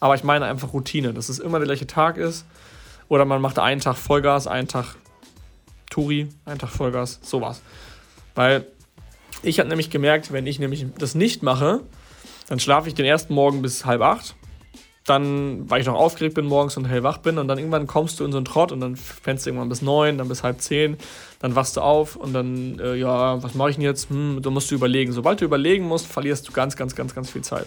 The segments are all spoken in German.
Aber ich meine einfach Routine, dass es immer der gleiche Tag ist. Oder man macht einen Tag Vollgas, einen Tag Touri, einen Tag Vollgas, sowas. Weil ich habe nämlich gemerkt, wenn ich nämlich das nicht mache, dann schlafe ich den ersten Morgen bis halb acht. Dann, weil ich noch aufgeregt bin morgens und hellwach bin, und dann irgendwann kommst du in so einen Trott und dann fängst du irgendwann bis neun, dann bis halb zehn, dann wachst du auf und dann, äh, ja, was mache ich denn jetzt? Hm, da musst du überlegen. Sobald du überlegen musst, verlierst du ganz, ganz, ganz, ganz viel Zeit.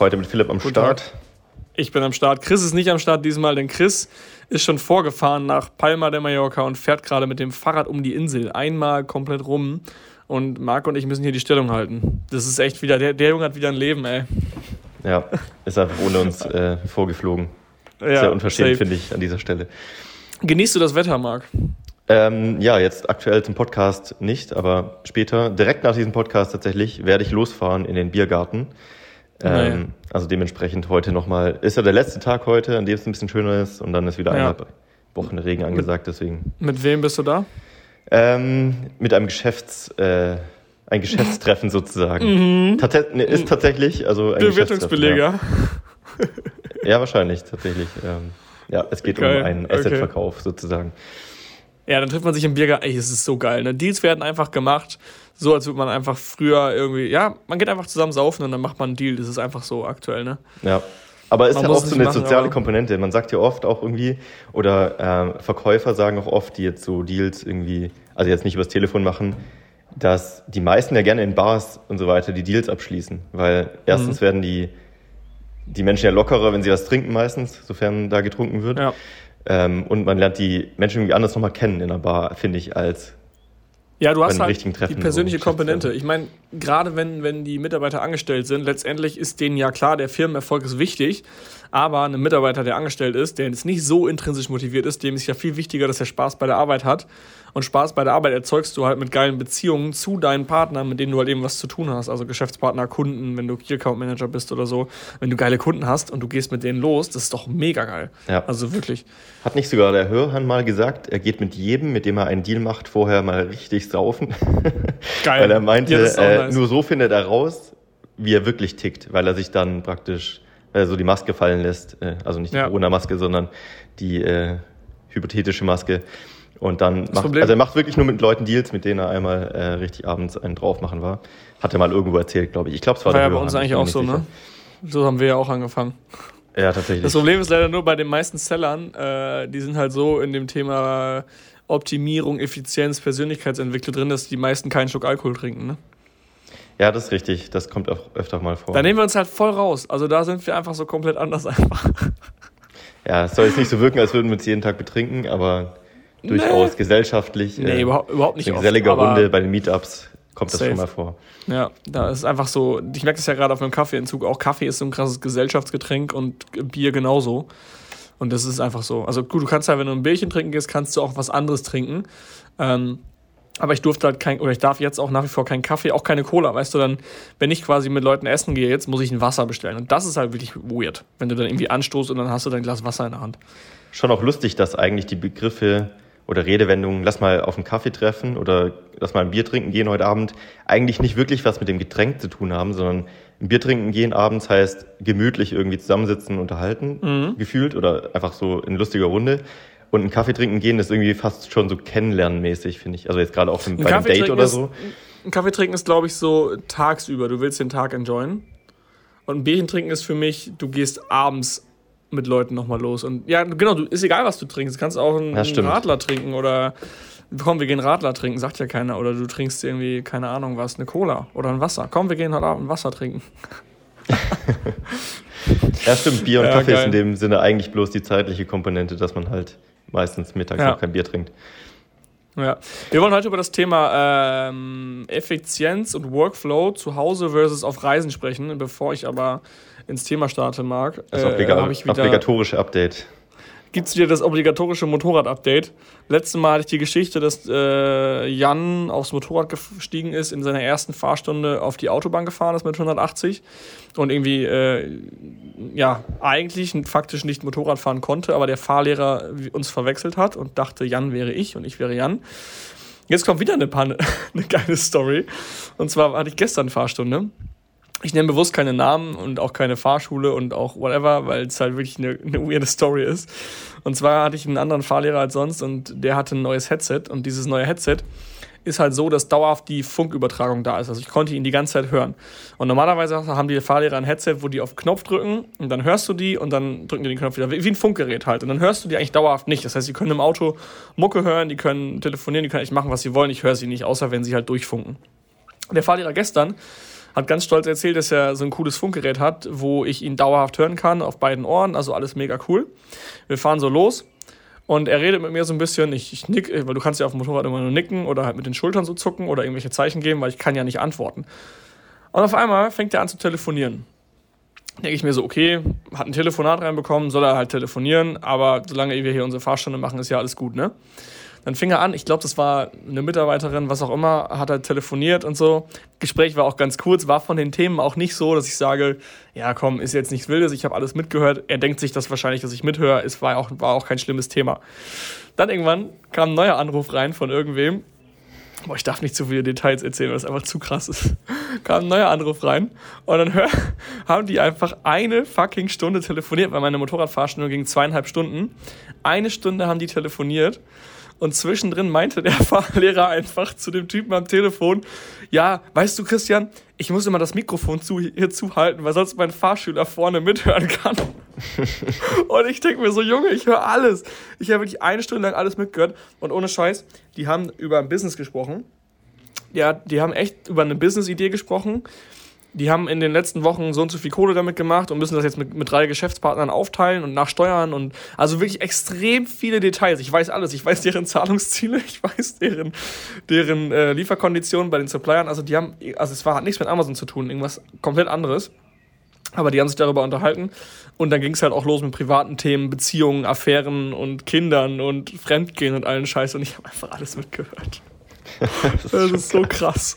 Heute mit Philipp am Guten Start. Tag. Ich bin am Start. Chris ist nicht am Start diesmal, denn Chris ist schon vorgefahren nach Palma de Mallorca und fährt gerade mit dem Fahrrad um die Insel. Einmal komplett rum. Und Marc und ich müssen hier die Stellung halten. Das ist echt wieder, der, der Junge hat wieder ein Leben, ey. Ja, ist einfach ohne uns äh, vorgeflogen. Ja, Sehr unverschämt, finde ich, an dieser Stelle. Genießt du das Wetter, Marc? Ähm, ja, jetzt aktuell zum Podcast nicht, aber später, direkt nach diesem Podcast tatsächlich, werde ich losfahren in den Biergarten. Ähm, Also dementsprechend heute nochmal, ist ja der letzte Tag heute, an dem es ein bisschen schöner ist und dann ist wieder Ja. eineinhalb Wochen Regen angesagt, deswegen. Mit wem bist du da? Ähm, mit einem Geschäfts, äh, ein Geschäftstreffen sozusagen. Tate ne, ist tatsächlich, also ein Geschäftstreffen, Ja. Bewertungsbeleger. ja, wahrscheinlich, tatsächlich. Ähm, ja, es geht Geil, um einen okay. Assetverkauf sozusagen. Ja, dann trifft man sich im Biergarten. Ey, es ist so geil. Ne? Deals werden einfach gemacht, so als würde man einfach früher irgendwie, ja, man geht einfach zusammen saufen und dann macht man einen Deal. Das ist einfach so aktuell, ne? Ja. Aber ist ja auch so eine machen, soziale Komponente. Man sagt ja oft auch irgendwie, oder ähm, Verkäufer sagen auch oft, die jetzt so Deals irgendwie, also jetzt nicht übers Telefon machen, dass die meisten ja gerne in Bars und so weiter die Deals abschließen. Weil erstens Mhm. werden die, die Menschen ja lockerer, wenn sie was trinken meistens, sofern da getrunken wird. Ja. Ähm, und man lernt die Menschen irgendwie anders nochmal kennen in einer Bar, finde ich, als Ja, du hast halt die persönliche so Komponente. Ich meine, gerade wenn, wenn die Mitarbeiter angestellt sind, letztendlich ist denen ja klar, der Firmenerfolg ist wichtig, aber ein Mitarbeiter, der angestellt ist, der jetzt nicht so intrinsisch motiviert ist, dem ist ja viel wichtiger, dass er Spaß bei der Arbeit hat. Und Spaß bei der Arbeit erzeugst du halt mit geilen Beziehungen zu deinen Partnern, mit denen du halt eben was zu tun hast. Also Geschäftspartner, Kunden, wenn du Key Account Manager bist oder so. Wenn du geile Kunden hast und du gehst mit denen los, das ist doch mega geil. Ja. Also wirklich. Hat nicht sogar der Hörhan mal gesagt, er geht mit jedem, mit dem er einen Deal macht, vorher mal richtig saufen? Geil. weil er meinte, Ja, äh, nur so findet er raus, wie er wirklich tickt, weil er sich dann praktisch äh, so die Maske fallen lässt. Äh, also nicht die Ja. Corona-Maske, sondern die äh, hypothetische Maske. Und dann macht, Problem- also er macht wirklich nur mit Leuten Deals, mit denen er einmal äh, richtig abends einen drauf machen war. Hat er mal irgendwo erzählt, glaube ich. Ich glaube, es war, War ja bei uns ich eigentlich auch so, nicht ne? So haben wir ja auch angefangen. sicher. Ja, tatsächlich. Das Problem ist leider nur bei den meisten Sellern, äh, die sind halt so in dem Thema Optimierung, Effizienz, Persönlichkeitsentwicklung drin, dass die meisten keinen Schluck Alkohol trinken. Ne? Ja, das ist richtig. Das kommt auch öfter mal vor. Da nehmen wir uns halt voll raus. Also da sind wir einfach so komplett anders einfach. Ja, es soll jetzt nicht so wirken, als würden wir uns jeden Tag betrinken, aber durchaus gesellschaftlich. Nee, äh, überhaupt, überhaupt nicht in oft, geselliger aber- Runde bei den Meetups kommt das Safe. schon mal vor. Ja, da ist einfach so, ich merke das ja gerade auf meinem Kaffeeentzug, auch Kaffee ist so ein krasses Gesellschaftsgetränk und Bier genauso. Und das ist einfach so. Also gut, du kannst halt, wenn du ein Bierchen trinken gehst, kannst du auch was anderes trinken. Ähm, aber ich durfte halt kein, oder ich darf jetzt auch nach wie vor keinen Kaffee, auch keine Cola, weißt du, dann, wenn ich quasi mit Leuten essen gehe, jetzt muss ich ein Wasser bestellen. Und das ist halt wirklich weird, wenn du dann irgendwie anstoßt und dann hast du dein Glas Wasser in der Hand. Schon auch lustig, dass eigentlich die Begriffe oder Redewendungen, lass mal auf einen Kaffee treffen oder lass mal ein Bier trinken gehen heute Abend, eigentlich nicht wirklich was mit dem Getränk zu tun haben, sondern ein Bier trinken gehen abends heißt gemütlich irgendwie zusammensitzen, unterhalten, Mhm. gefühlt oder einfach so in lustiger Runde. Und ein Kaffee trinken gehen ist irgendwie fast schon so kennenlernmäßig, finde ich. Also jetzt gerade auch bei einem Date oder ist- so. Ein Kaffee trinken ist, glaube ich, so tagsüber. Du willst den Tag enjoyen. Und ein Bierchen trinken ist für mich, du gehst abends mit Leuten nochmal los. Und ja, genau, du, ist egal, was du trinkst. Du kannst auch einen, Ja, einen. Radler trinken oder komm, wir gehen Radler trinken, sagt ja keiner. Oder du trinkst irgendwie, keine Ahnung was, eine Cola oder ein Wasser. Komm, wir gehen heute Abend Wasser trinken. ja, stimmt. Bier und ja, Kaffee geil. ist in dem Sinne eigentlich bloß die zeitliche Komponente, dass man halt meistens mittags ja. noch kein Bier trinkt. Ja, wir wollen heute über das Thema ähm, Effizienz und Workflow zu Hause versus auf Reisen sprechen. Bevor ich aber ins Thema starte, Marc, das äh, ich wieder obligatorische Update gibt es wieder das obligatorische Motorrad-Update. Letztes Mal hatte ich die Geschichte, dass äh, Jan aufs Motorrad gestiegen ist, in seiner ersten Fahrstunde auf die Autobahn gefahren ist mit 180 und irgendwie, äh, ja, eigentlich faktisch nicht Motorrad fahren konnte, aber der Fahrlehrer uns verwechselt hat und dachte, Jan wäre ich und ich wäre Jan. Jetzt kommt wieder eine, Panne, eine geile Story. Und zwar hatte ich gestern Fahrstunde ich nenne bewusst keine Namen und auch keine Fahrschule und auch whatever, weil es halt wirklich eine, eine weirde Story ist. Und zwar hatte ich einen anderen Fahrlehrer als sonst und der hatte ein neues Headset und dieses neue Headset ist halt so, dass dauerhaft die Funkübertragung da ist. Also ich konnte ihn die ganze Zeit hören. Und normalerweise haben die Fahrlehrer ein Headset, wo die auf Knopf drücken und dann hörst du die und dann drücken die den Knopf wieder. Wie ein Funkgerät halt. Und dann hörst du die eigentlich dauerhaft nicht. Das heißt, sie können im Auto Mucke hören, die können telefonieren, die können eigentlich machen, was sie wollen. Ich höre sie nicht, außer wenn sie halt durchfunken. Der Fahrlehrer gestern hat ganz stolz erzählt, dass er so ein cooles Funkgerät hat, wo ich ihn dauerhaft hören kann auf beiden Ohren. Also alles mega cool. Wir fahren so los. Und er redet mit mir so ein bisschen, ich, ich nick, weil du kannst ja auf dem Motorrad immer nur nicken oder halt mit den Schultern so zucken oder irgendwelche Zeichen geben, weil ich kann ja nicht antworten. Und auf einmal fängt er an zu telefonieren. Denke ich mir so, okay, hat ein Telefonat reinbekommen, soll er halt telefonieren, aber solange wir hier unsere Fahrstunde machen, ist ja alles gut, ne? Dann fing er an, ich glaube, das war eine Mitarbeiterin, was auch immer, hat halt telefoniert und so. Gespräch war auch ganz kurz, war von den Themen auch nicht so, dass ich sage, ja komm, ist jetzt nichts Wildes, ich habe alles mitgehört. Er denkt sich das wahrscheinlich, dass ich mithöre, es war auch, war auch kein schlimmes Thema. Dann irgendwann kam ein neuer Anruf rein von irgendwem. Boah, ich darf nicht zu viele Details erzählen, weil das einfach zu krass ist. kam ein neuer Anruf rein und dann hör, haben die einfach eine fucking Stunde telefoniert, weil meine Motorradfahrstunde ging zweieinhalb Stunden. Eine Stunde haben die telefoniert und zwischendrin meinte der Fahrlehrer einfach zu dem Typen am Telefon, ja, weißt du, Christian, ich muss immer das Mikrofon zu, hier zuhalten, weil sonst mein Fahrschüler vorne mithören kann. und ich denke mir so, Junge, ich höre alles. Ich habe wirklich eine Stunde lang alles mitgehört. Und ohne Scheiß, die haben über ein Business gesprochen. Ja, die haben echt über eine Business-Idee gesprochen die haben in den letzten Wochen so und so viel Kohle damit gemacht und müssen das jetzt mit, mit drei Geschäftspartnern aufteilen und nachsteuern und also wirklich extrem viele Details. Ich weiß alles. Ich weiß deren Zahlungsziele, ich weiß deren, deren äh, Lieferkonditionen bei den Suppliern. Also die haben, also es war, hat nichts mit Amazon zu tun, irgendwas komplett anderes. Aber die haben sich darüber unterhalten. Und dann ging es halt auch los mit privaten Themen, Beziehungen, Affären und Kindern und Fremdgehen und allen Scheiß. Und ich habe einfach alles mitgehört. das ist, das ist so krass.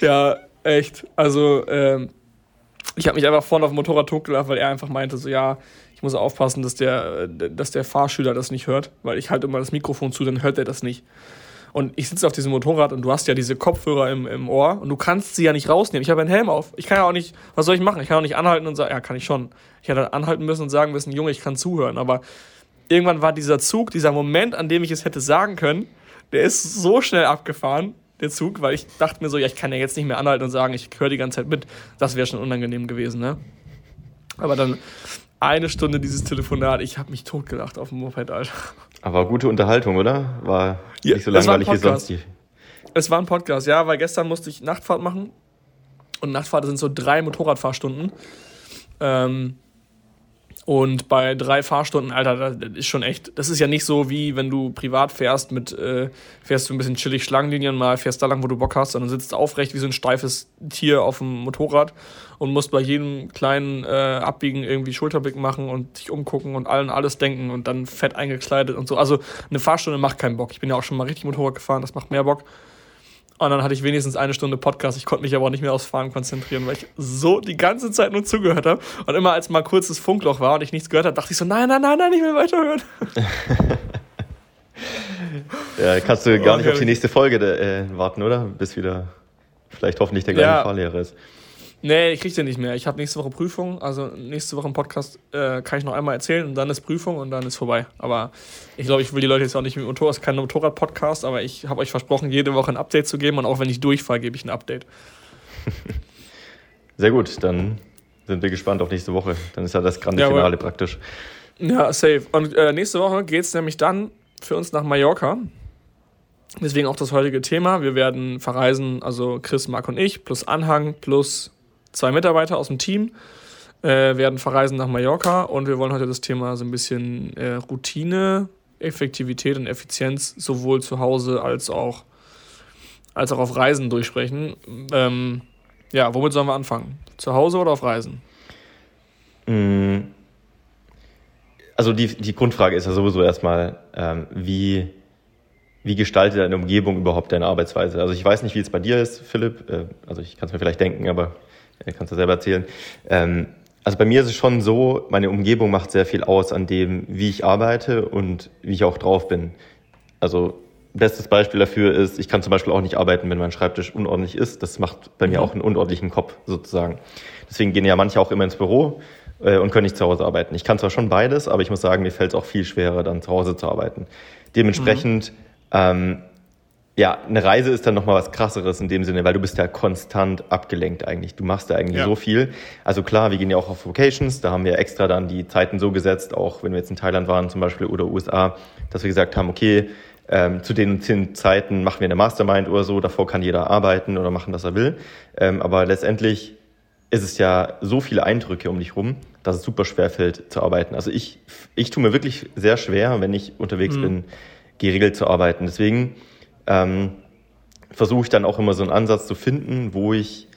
Ja, Echt. Also, ähm, ich habe mich einfach vorne auf dem Motorrad totgelacht, weil er einfach meinte, so, ja, ich muss aufpassen, dass der, dass der Fahrschüler das nicht hört, weil ich halte immer das Mikrofon zu, dann hört er das nicht. Und ich sitze auf diesem Motorrad und du hast ja diese Kopfhörer im, im Ohr und du kannst sie ja nicht rausnehmen. Ich habe einen Helm auf. Ich kann ja auch nicht, was soll ich machen? Ich kann auch nicht anhalten und sagen, ja, kann ich schon. Ich hätte anhalten müssen und sagen müssen, Junge, ich kann zuhören. Aber irgendwann war dieser Zug, dieser Moment, an dem ich es hätte sagen können, der ist so schnell abgefahren, der Zug, weil ich dachte mir so, ja, ich kann ja jetzt nicht mehr anhalten und sagen, ich höre die ganze Zeit mit. Das wäre schon unangenehm gewesen, ne? Aber dann eine Stunde dieses Telefonat, ich habe mich totgelacht auf dem Moped, Alter. Aber gute Unterhaltung, oder? War ja, nicht so langweilig wie sonst die. Es war ein Podcast, ja, weil gestern musste ich Nachtfahrt machen. Und Nachtfahrt sind so drei Motorradfahrstunden. Ähm, und bei drei Fahrstunden, Alter, das ist schon echt. Das ist ja nicht so wie wenn du privat fährst mit, äh, fährst du ein bisschen chillig Schlangenlinien mal, fährst da lang, wo du Bock hast, sondern sitzt aufrecht wie so ein steifes Tier auf dem Motorrad und musst bei jedem kleinen äh, Abbiegen irgendwie Schulterblick machen und dich umgucken und allen alles denken und dann fett eingekleidet und so. Also eine Fahrstunde macht keinen Bock. Ich bin ja auch schon mal richtig Motorrad gefahren, das macht mehr Bock. Und dann hatte ich wenigstens eine Stunde Podcast. Ich konnte mich aber auch nicht mehr aufs Fahren konzentrieren, weil ich so die ganze Zeit nur zugehört habe. Und immer als mal kurzes Funkloch war und ich nichts gehört habe, dachte ich so, nein, nein, nein, nein, ich will weiterhören. ja, kannst du gar oh, nicht auf die nächste Folge äh, warten, oder? Bis wieder vielleicht hoffentlich der gleiche ja. Fahrlehrer ist. Nee, ich krieg den nicht mehr. Ich habe nächste Woche Prüfung. Also nächste Woche im Podcast äh, kann ich noch einmal erzählen und dann ist Prüfung und dann ist vorbei. Aber ich glaube, ich will die Leute jetzt auch nicht mit Motorrad. Es ist kein Motorrad-Podcast, aber ich habe euch versprochen, jede Woche ein Update zu geben und auch wenn ich durchfahre, gebe ich ein Update. Sehr gut, dann sind wir gespannt auf nächste Woche. Dann ist ja das grande Finale Jawohl. praktisch. Ja, safe. Und äh, nächste Woche geht es nämlich dann für uns nach Mallorca. Deswegen auch das heutige Thema. Wir werden verreisen, also Chris, Marc und ich, plus Anhang, plus zwei Mitarbeiter aus dem Team, äh, werden verreisen nach Mallorca und wir wollen heute das Thema so ein bisschen äh, Routine, Effektivität und Effizienz sowohl zu Hause als auch, als auch auf Reisen durchsprechen. Ähm, ja, womit sollen wir anfangen? Zu Hause oder auf Reisen? Mm. Also die, die Grundfrage ist ja sowieso erstmal, ähm, wie wie gestaltet deine Umgebung überhaupt deine Arbeitsweise? Also ich weiß nicht, wie es bei dir ist, Philipp. Äh, also ich kann es mir vielleicht denken, aber kannst du selber erzählen. Ähm, also bei mir ist es schon so, meine Umgebung macht sehr viel aus an dem, wie ich arbeite und wie ich auch drauf bin. Also bestes Beispiel dafür ist, ich kann zum Beispiel auch nicht arbeiten, wenn mein Schreibtisch unordentlich ist. Das macht bei mir mhm. auch einen unordentlichen Kopf sozusagen. Deswegen gehen ja manche auch immer ins Büro äh, und können nicht zu Hause arbeiten. Ich kann zwar schon beides, aber ich muss sagen, mir fällt es auch viel schwerer, dann zu Hause zu arbeiten. Dementsprechend mhm ähm, ja, eine Reise ist dann nochmal was krasseres in dem Sinne, weil du bist ja konstant abgelenkt eigentlich. Du machst da eigentlich ja. so viel. Also klar, wir gehen ja auch auf Vocations, da haben wir extra dann die Zeiten so gesetzt, auch wenn wir jetzt in Thailand waren zum Beispiel oder USA, dass wir gesagt haben, okay, ähm, zu den zehn Zeiten machen wir eine Mastermind oder so, davor kann jeder arbeiten oder machen, was er will. Ähm, aber letztendlich ist es ja so viele Eindrücke um dich rum, dass es super schwer fällt zu arbeiten. Also ich, ich tue mir wirklich sehr schwer, wenn ich unterwegs mhm. bin, geregelt zu arbeiten. Deswegen ähm, versuche ich dann auch immer so einen Ansatz zu finden, wo ich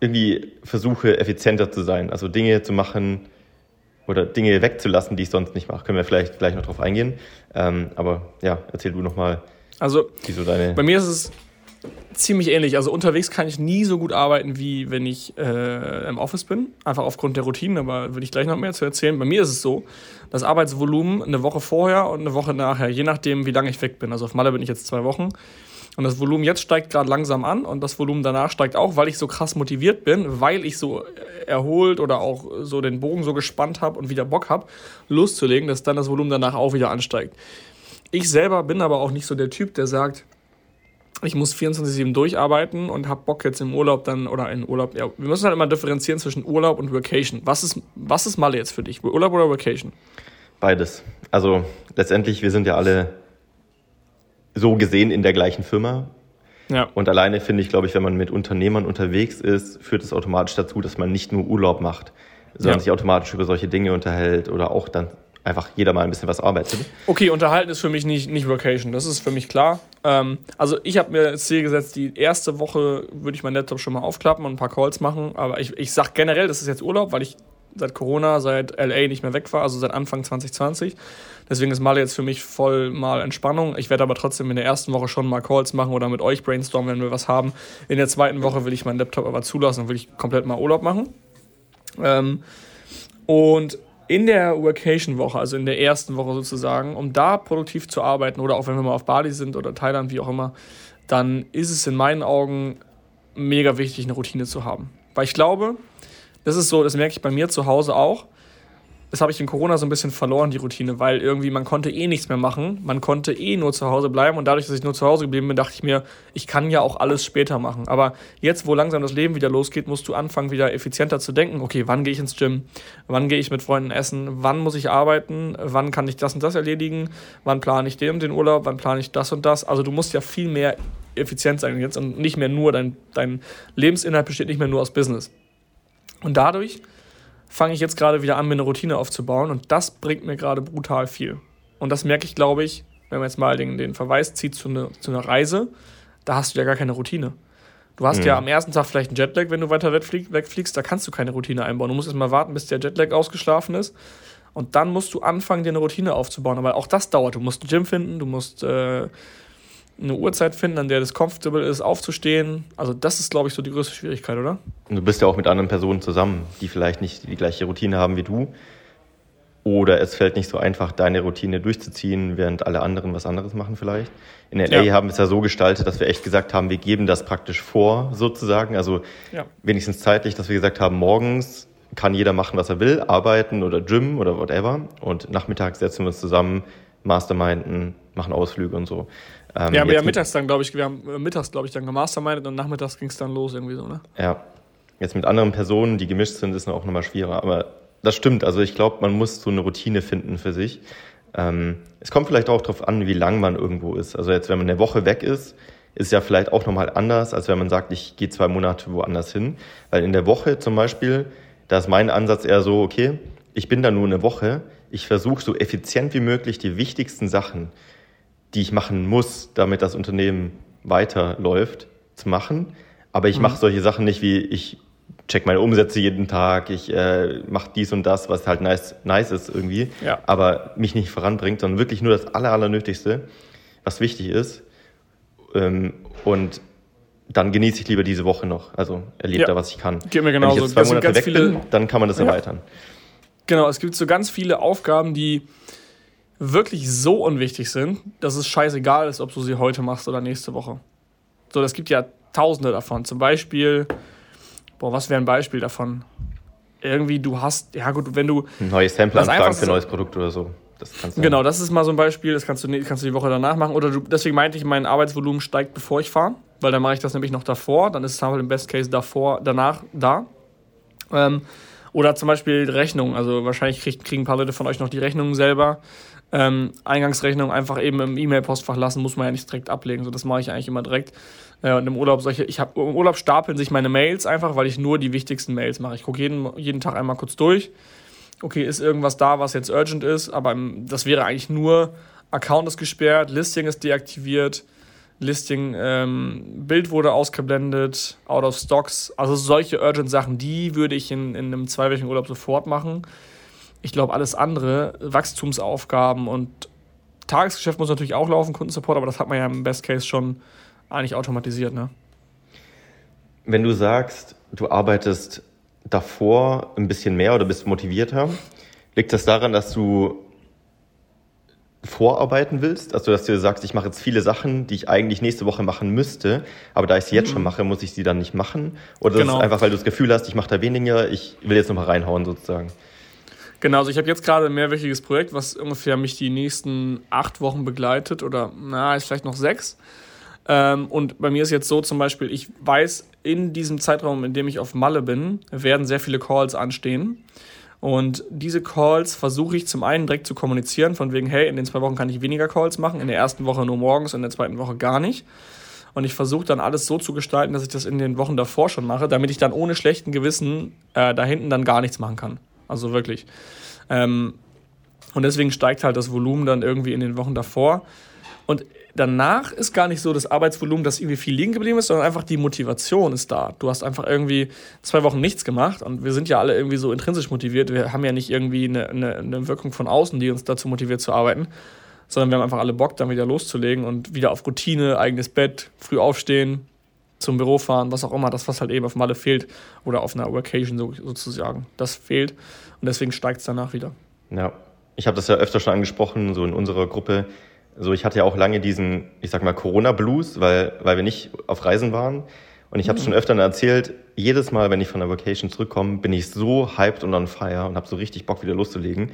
irgendwie versuche, effizienter zu sein. Also Dinge zu machen oder Dinge wegzulassen, die ich sonst nicht mache. Können wir vielleicht gleich noch drauf eingehen. Ähm, aber ja, erzähl du nochmal. Also. Bei mir ist es ziemlich ähnlich. Also unterwegs kann ich nie so gut arbeiten, wie wenn ich äh, im Office bin. Einfach aufgrund der Routinen, aber würde ich gleich noch mehr zu erzählen. Bei mir ist es so, das Arbeitsvolumen eine Woche vorher und eine Woche nachher, je nachdem, wie lange ich weg bin. Also auf Malle bin ich jetzt zwei Wochen. Und das Volumen jetzt steigt gerade langsam an und das Volumen danach steigt auch, weil ich so krass motiviert bin, weil ich so erholt oder auch so den Bogen so gespannt habe und wieder Bock habe, loszulegen, dass dann das Volumen danach auch wieder ansteigt. Ich selber bin aber auch nicht so der Typ, der sagt, ich muss 24-7 durcharbeiten und habe Bock jetzt im Urlaub dann, oder in Urlaub, ja, wir müssen halt immer differenzieren zwischen Urlaub und Vacation. Was ist, was ist Malle jetzt für dich? Urlaub oder Vacation? Beides. Also letztendlich, wir sind ja alle so gesehen in der gleichen Firma. Ja. Und alleine finde ich, glaube ich, wenn man mit Unternehmern unterwegs ist, führt es automatisch dazu, dass man nicht nur Urlaub macht, sondern ja. sich automatisch über solche Dinge unterhält oder auch dann einfach jeder mal ein bisschen was arbeitet. Okay, unterhalten ist für mich nicht, nicht Vacation, das ist für mich klar. Ähm, also ich habe mir das Ziel gesetzt, die erste Woche würde ich meinen Laptop schon mal aufklappen und ein paar Calls machen, aber ich, ich sage generell, das ist jetzt Urlaub, weil ich seit Corona, seit LA nicht mehr weg war, also seit Anfang 2020. Deswegen ist Male jetzt für mich voll mal Entspannung. Ich werde aber trotzdem in der ersten Woche schon mal Calls machen oder mit euch brainstormen, wenn wir was haben. In der zweiten Woche will ich meinen Laptop aber zulassen und will ich komplett mal Urlaub machen. Ähm, und in der Workation-Woche, also in der ersten Woche sozusagen, um da produktiv zu arbeiten oder auch wenn wir mal auf Bali sind oder Thailand, wie auch immer, dann ist es in meinen Augen mega wichtig, eine Routine zu haben. Weil ich glaube, das ist so, das merke ich bei mir zu Hause auch, das habe ich in Corona so ein bisschen verloren, die Routine, weil irgendwie man konnte eh nichts mehr machen. Man konnte eh nur zu Hause bleiben und dadurch, dass ich nur zu Hause geblieben bin, dachte ich mir, ich kann ja auch alles später machen. Aber jetzt, wo langsam das Leben wieder losgeht, musst du anfangen, wieder effizienter zu denken. Okay, wann gehe ich ins Gym? Wann gehe ich mit Freunden essen? Wann muss ich arbeiten? Wann kann ich das und das erledigen? Wann plane ich den den Urlaub? Wann plane ich das und das? Also du musst ja viel mehr effizient sein jetzt und nicht mehr nur dein, dein Lebensinhalt besteht nicht mehr nur aus Business. Und dadurch fange ich jetzt gerade wieder an, mir eine Routine aufzubauen und das bringt mir gerade brutal viel. Und das merke ich, glaube ich, wenn man jetzt mal den, den Verweis zieht zu, ne, zu einer Reise, da hast du ja gar keine Routine. Du hast mhm. ja am ersten Tag vielleicht einen Jetlag, wenn du weiter wegflieg, wegfliegst, da kannst du keine Routine einbauen. Du musst erst mal warten, bis der Jetlag ausgeschlafen ist. Und dann musst du anfangen, dir eine Routine aufzubauen. Aber auch das dauert. Du musst ein Gym finden, du musst äh, eine Uhrzeit finden, an der das comfortable ist, aufzustehen. Also das ist, glaube ich, so die größte Schwierigkeit, oder? Und du bist ja auch mit anderen Personen zusammen, die vielleicht nicht die gleiche Routine haben wie du. Oder es fällt nicht so einfach, deine Routine durchzuziehen, während alle anderen was anderes machen vielleicht. In LA ja. haben wir es ja so gestaltet, dass wir echt gesagt haben, wir geben das praktisch vor, sozusagen. Also ja. wenigstens zeitlich, dass wir gesagt haben, morgens kann jeder machen, was er will, arbeiten oder Gym oder whatever. Und nachmittags setzen wir uns zusammen, masterminden, machen Ausflüge und so. Ähm, ja, aber ja, mittags dann, glaube ich, wir haben äh, mittags, glaube ich, dann gemastermindet und nachmittags ging es dann los irgendwie so, ne? Ja. Jetzt mit anderen Personen, die gemischt sind, ist es auch nochmal schwieriger. Aber das stimmt. Also ich glaube, man muss so eine Routine finden für sich. Ähm, es kommt vielleicht auch darauf an, wie lang man irgendwo ist. Also jetzt, wenn man eine Woche weg ist, ist ja vielleicht auch nochmal anders, als wenn man sagt, ich gehe zwei Monate woanders hin. Weil in der Woche zum Beispiel, da ist mein Ansatz eher so, okay, ich bin da nur eine Woche, ich versuche so effizient wie möglich die wichtigsten Sachen, die ich machen muss, damit das Unternehmen weiterläuft, zu machen. Aber ich mhm. mache solche Sachen nicht wie ich check meine Umsätze jeden Tag, ich äh, mache dies und das, was halt nice, nice ist irgendwie, ja. aber mich nicht voranbringt, sondern wirklich nur das Aller, Allernötigste, was wichtig ist. Ähm, und dann genieße ich lieber diese Woche noch. Also erlebe ja. da, was ich kann. Geht mir genauso. Wenn ich jetzt zwei Monate weg viele, bin, dann kann man das ja. erweitern. Genau, es gibt so ganz viele Aufgaben, die wirklich so unwichtig sind, dass es scheißegal ist, ob du sie heute machst oder nächste Woche. So, das gibt ja tausende davon. Zum Beispiel Boah, was wäre ein Beispiel davon? Irgendwie, du hast, ja gut, wenn du. Ein neues Sample anfragen für ein neues Produkt oder so. Das genau, das ist mal so ein Beispiel, das kannst du, kannst du die Woche danach machen. Oder du, deswegen meinte ich, mein Arbeitsvolumen steigt, bevor ich fahre, weil dann mache ich das nämlich noch davor, dann ist es halt im Best Case davor, danach da. Ähm, oder zum Beispiel Rechnungen, also wahrscheinlich krieg, kriegen ein paar Leute von euch noch die Rechnungen selber. Ähm, Eingangsrechnung einfach eben im E-Mail-Postfach lassen, muss man ja nicht direkt ablegen. So, das mache ich eigentlich immer direkt. Ja, und im Urlaub solche, ich habe im Urlaub stapeln sich meine Mails einfach, weil ich nur die wichtigsten Mails mache. Ich gucke jeden, jeden Tag einmal kurz durch. Okay, ist irgendwas da, was jetzt urgent ist, aber das wäre eigentlich nur Account ist gesperrt, Listing ist deaktiviert, Listing, ähm, Bild wurde ausgeblendet, out of stocks. Also solche urgent Sachen, die würde ich in, in einem zweiwöchigen Urlaub sofort machen. Ich glaube, alles andere, Wachstumsaufgaben und Tagesgeschäft muss natürlich auch laufen, Kundensupport, aber das hat man ja im Best Case schon eigentlich automatisiert, ne? Wenn du sagst, du arbeitest davor ein bisschen mehr oder bist motivierter, liegt das daran, dass du vorarbeiten willst? Also, dass du sagst, ich mache jetzt viele Sachen, die ich eigentlich nächste Woche machen müsste, aber da ich sie jetzt mhm. schon mache, muss ich sie dann nicht machen? Oder genau. ist es einfach, weil du das Gefühl hast, ich mache da weniger, ich will jetzt nochmal reinhauen sozusagen? Genau, also ich habe jetzt gerade ein mehrwöchiges Projekt, was ungefähr mich die nächsten acht Wochen begleitet oder na, ist vielleicht noch sechs. Ähm, und bei mir ist jetzt so zum Beispiel, ich weiß, in diesem Zeitraum, in dem ich auf Malle bin, werden sehr viele Calls anstehen. Und diese Calls versuche ich zum einen direkt zu kommunizieren, von wegen, hey, in den zwei Wochen kann ich weniger Calls machen, in der ersten Woche nur morgens, in der zweiten Woche gar nicht. Und ich versuche dann alles so zu gestalten, dass ich das in den Wochen davor schon mache, damit ich dann ohne schlechten Gewissen äh, da hinten dann gar nichts machen kann. Also wirklich. Ähm, und deswegen steigt halt das Volumen dann irgendwie in den Wochen davor. Und danach ist gar nicht so das Arbeitsvolumen, das irgendwie viel liegen geblieben ist, sondern einfach die Motivation ist da. Du hast einfach irgendwie zwei Wochen nichts gemacht und wir sind ja alle irgendwie so intrinsisch motiviert. Wir haben ja nicht irgendwie eine, eine, eine Wirkung von außen, die uns dazu motiviert zu arbeiten, sondern wir haben einfach alle Bock, dann wieder loszulegen und wieder auf Routine, eigenes Bett, früh aufstehen, zum Büro fahren, was auch immer, das, was halt eben auf Malle fehlt oder auf einer Workation so, sozusagen. Das fehlt und deswegen steigt es danach wieder. Ja, ich habe das ja öfter schon angesprochen, so in unserer Gruppe so, ich hatte ja auch lange diesen, ich sag mal, Corona-Blues, weil, weil wir nicht auf Reisen waren. Und ich habe es mhm. schon öfter erzählt, jedes Mal, wenn ich von der Vacation zurückkomme, bin ich so hyped und on fire und habe so richtig Bock, wieder loszulegen,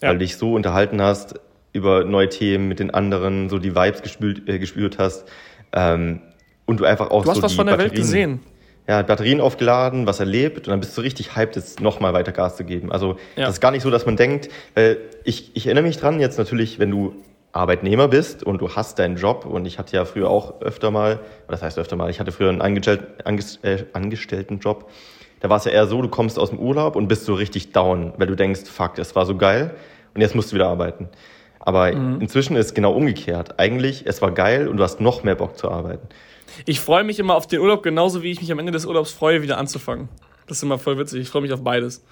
ja. weil du dich so unterhalten hast über neue Themen mit den anderen, so die Vibes gespült, äh, gespürt hast. Ähm, und du einfach auch du hast so was von der Welt gesehen. Ja, Batterien aufgeladen, was erlebt und dann bist du richtig hyped, jetzt nochmal weiter Gas zu geben. Also ja. das ist gar nicht so, dass man denkt, weil ich, ich erinnere mich dran, jetzt natürlich, wenn du Arbeitnehmer bist und du hast deinen Job und ich hatte ja früher auch öfter mal, das heißt öfter mal, ich hatte früher einen äh, Angestelltenjob, da war es ja eher so, du kommst aus dem Urlaub und bist so richtig down, weil du denkst, fuck, das war so geil und jetzt musst du wieder arbeiten. Aber mhm. inzwischen ist es genau umgekehrt. Eigentlich, es war geil und du hast noch mehr Bock zu arbeiten. Ich freue mich immer auf den Urlaub, genauso wie ich mich am Ende des Urlaubs freue, wieder anzufangen. Das ist immer voll witzig. Ich freue mich auf beides.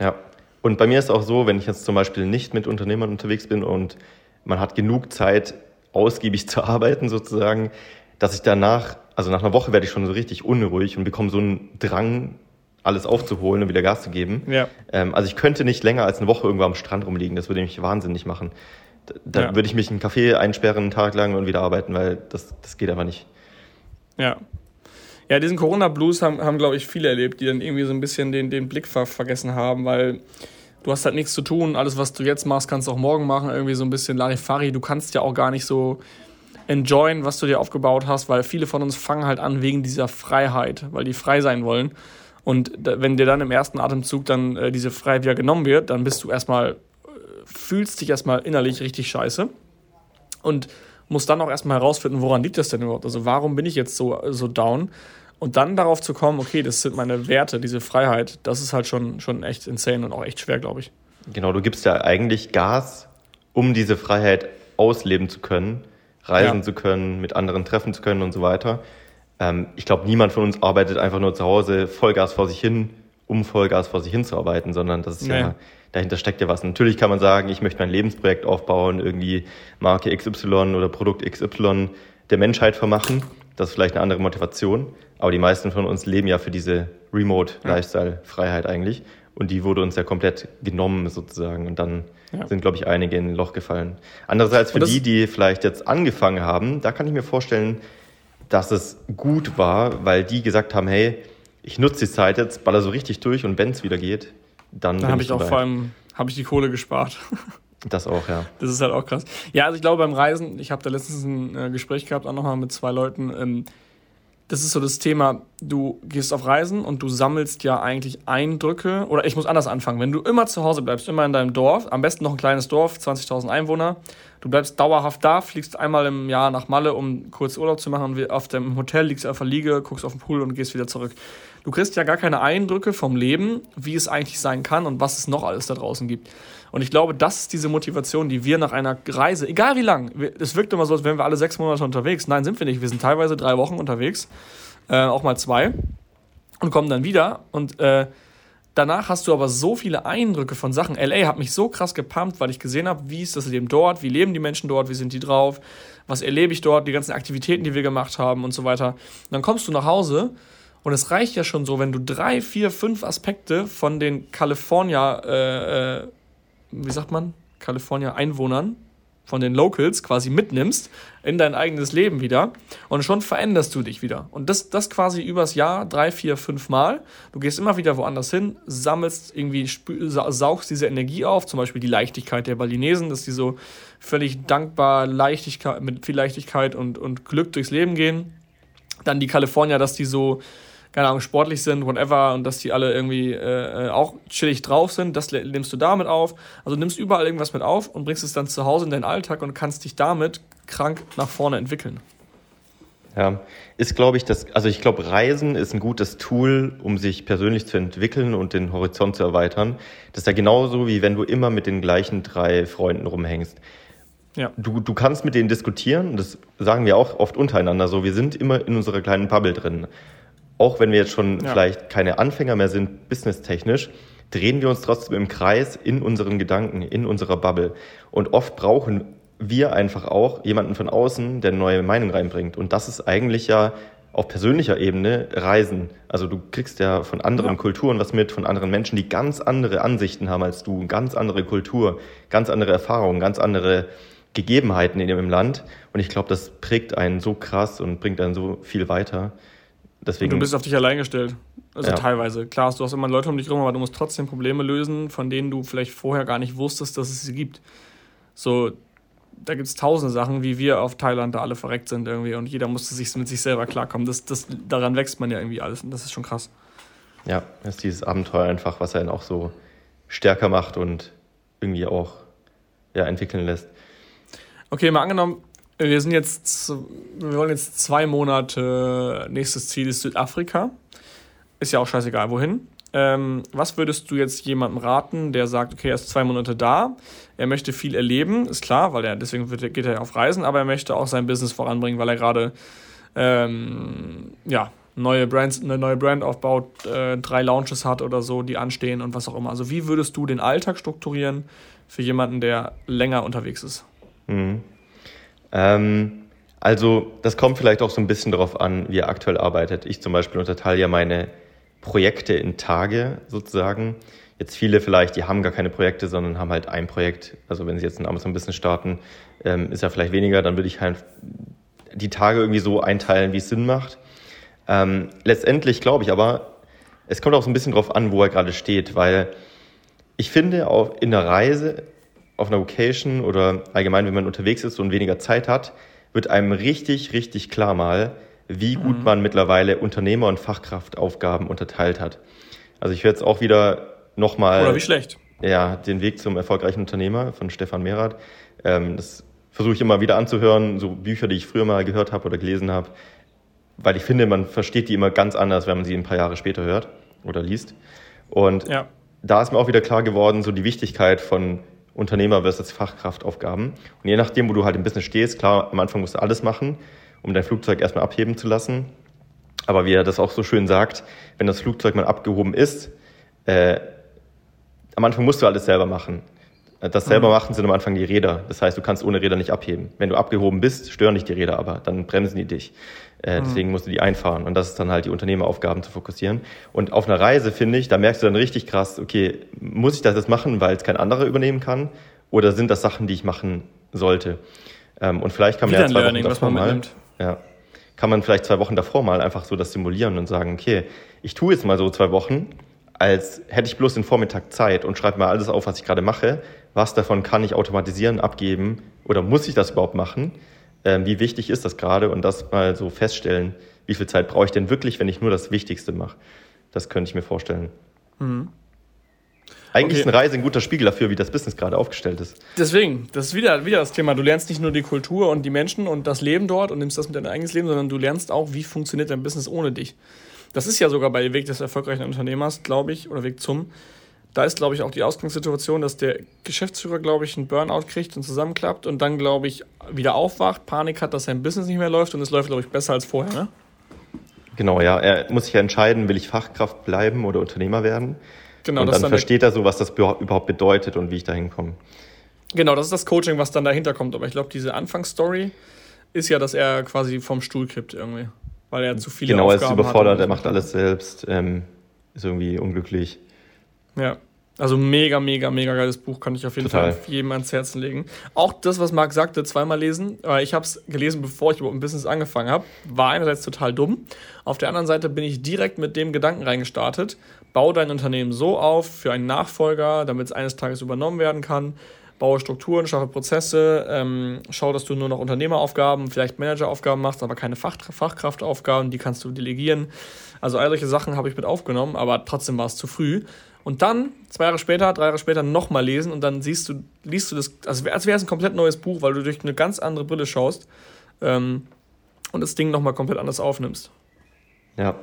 Ja. Und bei mir ist auch so, wenn ich jetzt zum Beispiel nicht mit Unternehmern unterwegs bin und man hat genug Zeit, ausgiebig zu arbeiten sozusagen, dass ich danach, also nach einer Woche werde ich schon so richtig unruhig und bekomme so einen Drang, alles aufzuholen und wieder Gas zu geben. Ja. Ähm, also ich könnte nicht länger als eine Woche irgendwo am Strand rumliegen, das würde mich wahnsinnig machen. Da, da ja. würde ich mich in einen Café einsperren einen Tag lang und wieder arbeiten, weil das, das geht einfach nicht. Ja. Ja, diesen Corona-Blues haben, haben glaube ich, viele erlebt, die dann irgendwie so ein bisschen den, den Blick ver vergessen haben, weil du hast halt nichts zu tun. Alles, was du jetzt machst, kannst du auch morgen machen. Irgendwie so ein bisschen Larifari. Du kannst ja auch gar nicht so enjoyen, was du dir aufgebaut hast, weil viele von uns fangen halt an wegen dieser Freiheit, weil die frei sein wollen. Und wenn dir dann im ersten Atemzug dann äh, diese Freiheit wieder genommen wird, dann bist du erstmal äh, fühlst dich erstmal innerlich richtig scheiße und musst dann auch erstmal herausfinden, woran liegt das denn überhaupt? Also warum bin ich jetzt so, so down? Und dann darauf zu kommen, okay, das sind meine Werte, diese Freiheit, das ist halt schon, schon echt insane und auch echt schwer, glaube ich. Genau, du gibst ja eigentlich Gas, um diese Freiheit ausleben zu können, reisen ja. zu können, mit anderen treffen zu können und so weiter. Ähm, ich glaube, niemand von uns arbeitet einfach nur zu Hause Vollgas vor sich hin, um Vollgas vor sich hin zu arbeiten, sondern das ist nee. ja, dahinter steckt ja was. Natürlich kann man sagen, ich möchte mein Lebensprojekt aufbauen, irgendwie Marke XY oder Produkt XY der Menschheit vermachen. Das ist vielleicht eine andere Motivation. Aber die meisten von uns leben ja für diese Remote-Lifestyle-Freiheit eigentlich. Und die wurde uns ja komplett genommen sozusagen. Und dann ja. sind, glaube ich, einige in ein Loch gefallen. Andererseits für die, die vielleicht jetzt angefangen haben, da kann ich mir vorstellen, dass es gut war, weil die gesagt haben, hey, ich nutze die Zeit jetzt, baller so richtig durch und wenn es wieder geht, dann. Dann habe ich, ich auch vor allem habe ich die Kohle gespart. Das auch, ja. Das ist halt auch krass. Ja, also ich glaube beim Reisen, ich habe da letztens ein äh, Gespräch gehabt, auch nochmal mit zwei Leuten. Ähm, das ist so das Thema, du gehst auf Reisen und du sammelst ja eigentlich Eindrücke. Oder ich muss anders anfangen. Wenn du immer zu Hause bleibst, immer in deinem Dorf, am besten noch ein kleines Dorf, 20.000 Einwohner, du bleibst dauerhaft da, fliegst einmal im Jahr nach Malle, um kurz Urlaub zu machen, auf dem Hotel liegst auf der Liege, guckst auf den Pool und gehst wieder zurück. Du kriegst ja gar keine Eindrücke vom Leben, wie es eigentlich sein kann und was es noch alles da draußen gibt. Und ich glaube, das ist diese Motivation, die wir nach einer Reise, egal wie lang, es wirkt immer so, als wären wir alle sechs Monate unterwegs. Nein, sind wir nicht. Wir sind teilweise drei Wochen unterwegs, äh, auch mal zwei, und kommen dann wieder. Und äh, danach hast du aber so viele Eindrücke von Sachen. LA hat mich so krass gepumpt, weil ich gesehen habe, wie ist das Leben dort, wie leben die Menschen dort, wie sind die drauf, was erlebe ich dort, die ganzen Aktivitäten, die wir gemacht haben und so weiter. Und dann kommst du nach Hause und es reicht ja schon so, wenn du drei, vier, fünf Aspekte von den California, äh, äh, wie sagt man, California Einwohnern, von den Locals quasi mitnimmst in dein eigenes Leben wieder und schon veränderst du dich wieder. Und das, das quasi übers Jahr drei, vier, fünf Mal. Du gehst immer wieder woanders hin, sammelst irgendwie, saugst diese Energie auf, zum Beispiel die Leichtigkeit der Balinesen, dass die so völlig dankbar, Leichtigkeit, mit viel Leichtigkeit und, und Glück durchs Leben gehen. Dann die Kalifornier, dass die so keine Ahnung, sportlich sind, whatever, und dass die alle irgendwie äh, äh, auch chillig drauf sind, das nimmst du damit auf. Also nimmst überall irgendwas mit auf und bringst es dann zu Hause in deinen Alltag und kannst dich damit krank nach vorne entwickeln. Ja, ist glaube ich das, also ich glaube Reisen ist ein gutes Tool, um sich persönlich zu entwickeln und den Horizont zu erweitern. Das ist ja genauso wie wenn du immer mit den gleichen drei Freunden rumhängst. Ja. Du, du kannst mit denen diskutieren, das sagen wir auch oft untereinander so, wir sind immer in unserer kleinen Bubble drin auch wenn wir jetzt schon ja. vielleicht keine Anfänger mehr sind, businesstechnisch, drehen wir uns trotzdem im Kreis in unseren Gedanken, in unserer Bubble. Und oft brauchen wir einfach auch jemanden von außen, der eine neue Meinung reinbringt. Und das ist eigentlich ja auf persönlicher Ebene Reisen. Also du kriegst ja von anderen ja. Kulturen was mit, von anderen Menschen, die ganz andere Ansichten haben als du, ganz andere Kultur, ganz andere Erfahrungen, ganz andere Gegebenheiten in dem Land. Und ich glaube, das prägt einen so krass und bringt einen so viel weiter. Deswegen, und du bist auf dich allein gestellt. Also ja. teilweise. Klar, du hast immer Leute um dich rum, aber du musst trotzdem Probleme lösen, von denen du vielleicht vorher gar nicht wusstest, dass es sie gibt. So, da gibt es tausende Sachen, wie wir auf Thailand da alle verreckt sind irgendwie und jeder musste sich mit sich selber klarkommen. Das, das, daran wächst man ja irgendwie alles und das ist schon krass. Ja, das ist dieses Abenteuer einfach, was einen auch so stärker macht und irgendwie auch ja, entwickeln lässt. Okay, mal angenommen, wir sind jetzt, wir wollen jetzt zwei Monate, nächstes Ziel ist Südafrika. Ist ja auch scheißegal, wohin. Ähm, was würdest du jetzt jemandem raten, der sagt, okay, er ist zwei Monate da, er möchte viel erleben, ist klar, weil er deswegen wird, geht er ja auf Reisen, aber er möchte auch sein Business voranbringen, weil er gerade ähm, ja, neue Brands, eine neue Brand aufbaut, äh, drei Launches hat oder so, die anstehen und was auch immer. Also wie würdest du den Alltag strukturieren für jemanden, der länger unterwegs ist? Mhm. Ähm, also das kommt vielleicht auch so ein bisschen darauf an, wie er aktuell arbeitet. Ich zum Beispiel unterteile ja meine Projekte in Tage sozusagen. Jetzt viele vielleicht, die haben gar keine Projekte, sondern haben halt ein Projekt. Also wenn sie jetzt ein Amazon-Business starten, ähm, ist ja vielleicht weniger, dann würde ich halt die Tage irgendwie so einteilen, wie es Sinn macht. Ähm, letztendlich glaube ich aber, es kommt auch so ein bisschen darauf an, wo er gerade steht, weil ich finde, auch in der Reise auf einer Location oder allgemein, wenn man unterwegs ist und weniger Zeit hat, wird einem richtig, richtig klar mal, wie gut mhm. man mittlerweile Unternehmer- und Fachkraftaufgaben unterteilt hat. Also ich werde jetzt auch wieder nochmal. Oder wie schlecht. ja, den Weg zum erfolgreichen Unternehmer von Stefan Merath. Ähm, das versuche ich immer wieder anzuhören, so Bücher, die ich früher mal gehört habe oder gelesen habe, weil ich finde, man versteht die immer ganz anders, wenn man sie ein paar Jahre später hört oder liest. Und ja. da ist mir auch wieder klar geworden, so die Wichtigkeit von Unternehmer versus Fachkraftaufgaben. Und je nachdem, wo du halt im Business stehst, klar, am Anfang musst du alles machen, um dein Flugzeug erstmal abheben zu lassen. Aber wie er das auch so schön sagt, wenn das Flugzeug mal abgehoben ist, äh, am Anfang musst du alles selber machen. Das selber mhm. machen sind am Anfang die Räder. Das heißt, du kannst ohne Räder nicht abheben. Wenn du abgehoben bist, stören dich die Räder aber, dann bremsen die dich. Äh, mhm. Deswegen musst du die einfahren. Und das ist dann halt die Unternehmeraufgaben zu fokussieren. Und auf einer Reise, finde ich, da merkst du dann richtig krass, okay, muss ich das jetzt machen, weil es kein anderer übernehmen kann? Oder sind das Sachen, die ich machen sollte? Ähm, und vielleicht kann man ja zwei Learning, Wochen davor mal, ja, kann man vielleicht zwei Wochen davor mal einfach so das simulieren und sagen, okay, ich tue jetzt mal so zwei Wochen, als hätte ich bloß den Vormittag Zeit und schreibe mal alles auf, was ich gerade mache. Was davon kann ich automatisieren, abgeben oder muss ich das überhaupt machen? Ähm, wie wichtig ist das gerade? Und das mal so feststellen, wie viel Zeit brauche ich denn wirklich, wenn ich nur das Wichtigste mache? Das könnte ich mir vorstellen. Mhm. Eigentlich okay. ist eine Reise ein guter Spiegel dafür, wie das Business gerade aufgestellt ist. Deswegen, das ist wieder, wieder das Thema. Du lernst nicht nur die Kultur und die Menschen und das Leben dort und nimmst das mit deinem eigenes Leben, sondern du lernst auch, wie funktioniert dein Business ohne dich. Das ist ja sogar bei Weg des erfolgreichen Unternehmers, glaube ich, oder Weg zum. Da ist, glaube ich, auch die Ausgangssituation, dass der Geschäftsführer, glaube ich, einen Burnout kriegt und zusammenklappt und dann, glaube ich, wieder aufwacht, Panik hat, dass sein Business nicht mehr läuft und es läuft, glaube ich, besser als vorher, ne? Genau, ja. Er muss sich ja entscheiden, will ich Fachkraft bleiben oder Unternehmer werden? Genau, und dann, dann versteht er so, was das überhaupt bedeutet und wie ich da hinkomme. Genau, das ist das Coaching, was dann dahinter kommt. Aber ich glaube, diese Anfangsstory ist ja, dass er quasi vom Stuhl kippt irgendwie weil er zu viele genau, Aufgaben Genau, er ist überfordert, er macht alles selbst, ähm, ist irgendwie unglücklich. Ja, also mega, mega, mega geiles Buch, kann ich auf jeden Total. Fall jedem ans Herzen legen. Auch das, was Marc sagte, zweimal lesen, weil ich habe es gelesen, bevor ich überhaupt ein Business angefangen habe, war einerseits total dumm. Auf der anderen Seite bin ich direkt mit dem Gedanken reingestartet, bau dein Unternehmen so auf für einen Nachfolger, damit es eines Tages übernommen werden kann baue Strukturen, schaffe Prozesse, ähm, schau, dass du nur noch Unternehmeraufgaben, vielleicht Manageraufgaben machst, aber keine Fach Fachkraftaufgaben, die kannst du delegieren. Also all solche Sachen habe ich mit aufgenommen, aber trotzdem war es zu früh. Und dann, zwei Jahre später, drei Jahre später, nochmal lesen und dann siehst du, liest du das, also als wäre es ein komplett neues Buch, weil du durch eine ganz andere Brille schaust ähm, und das Ding nochmal komplett anders aufnimmst. Ja,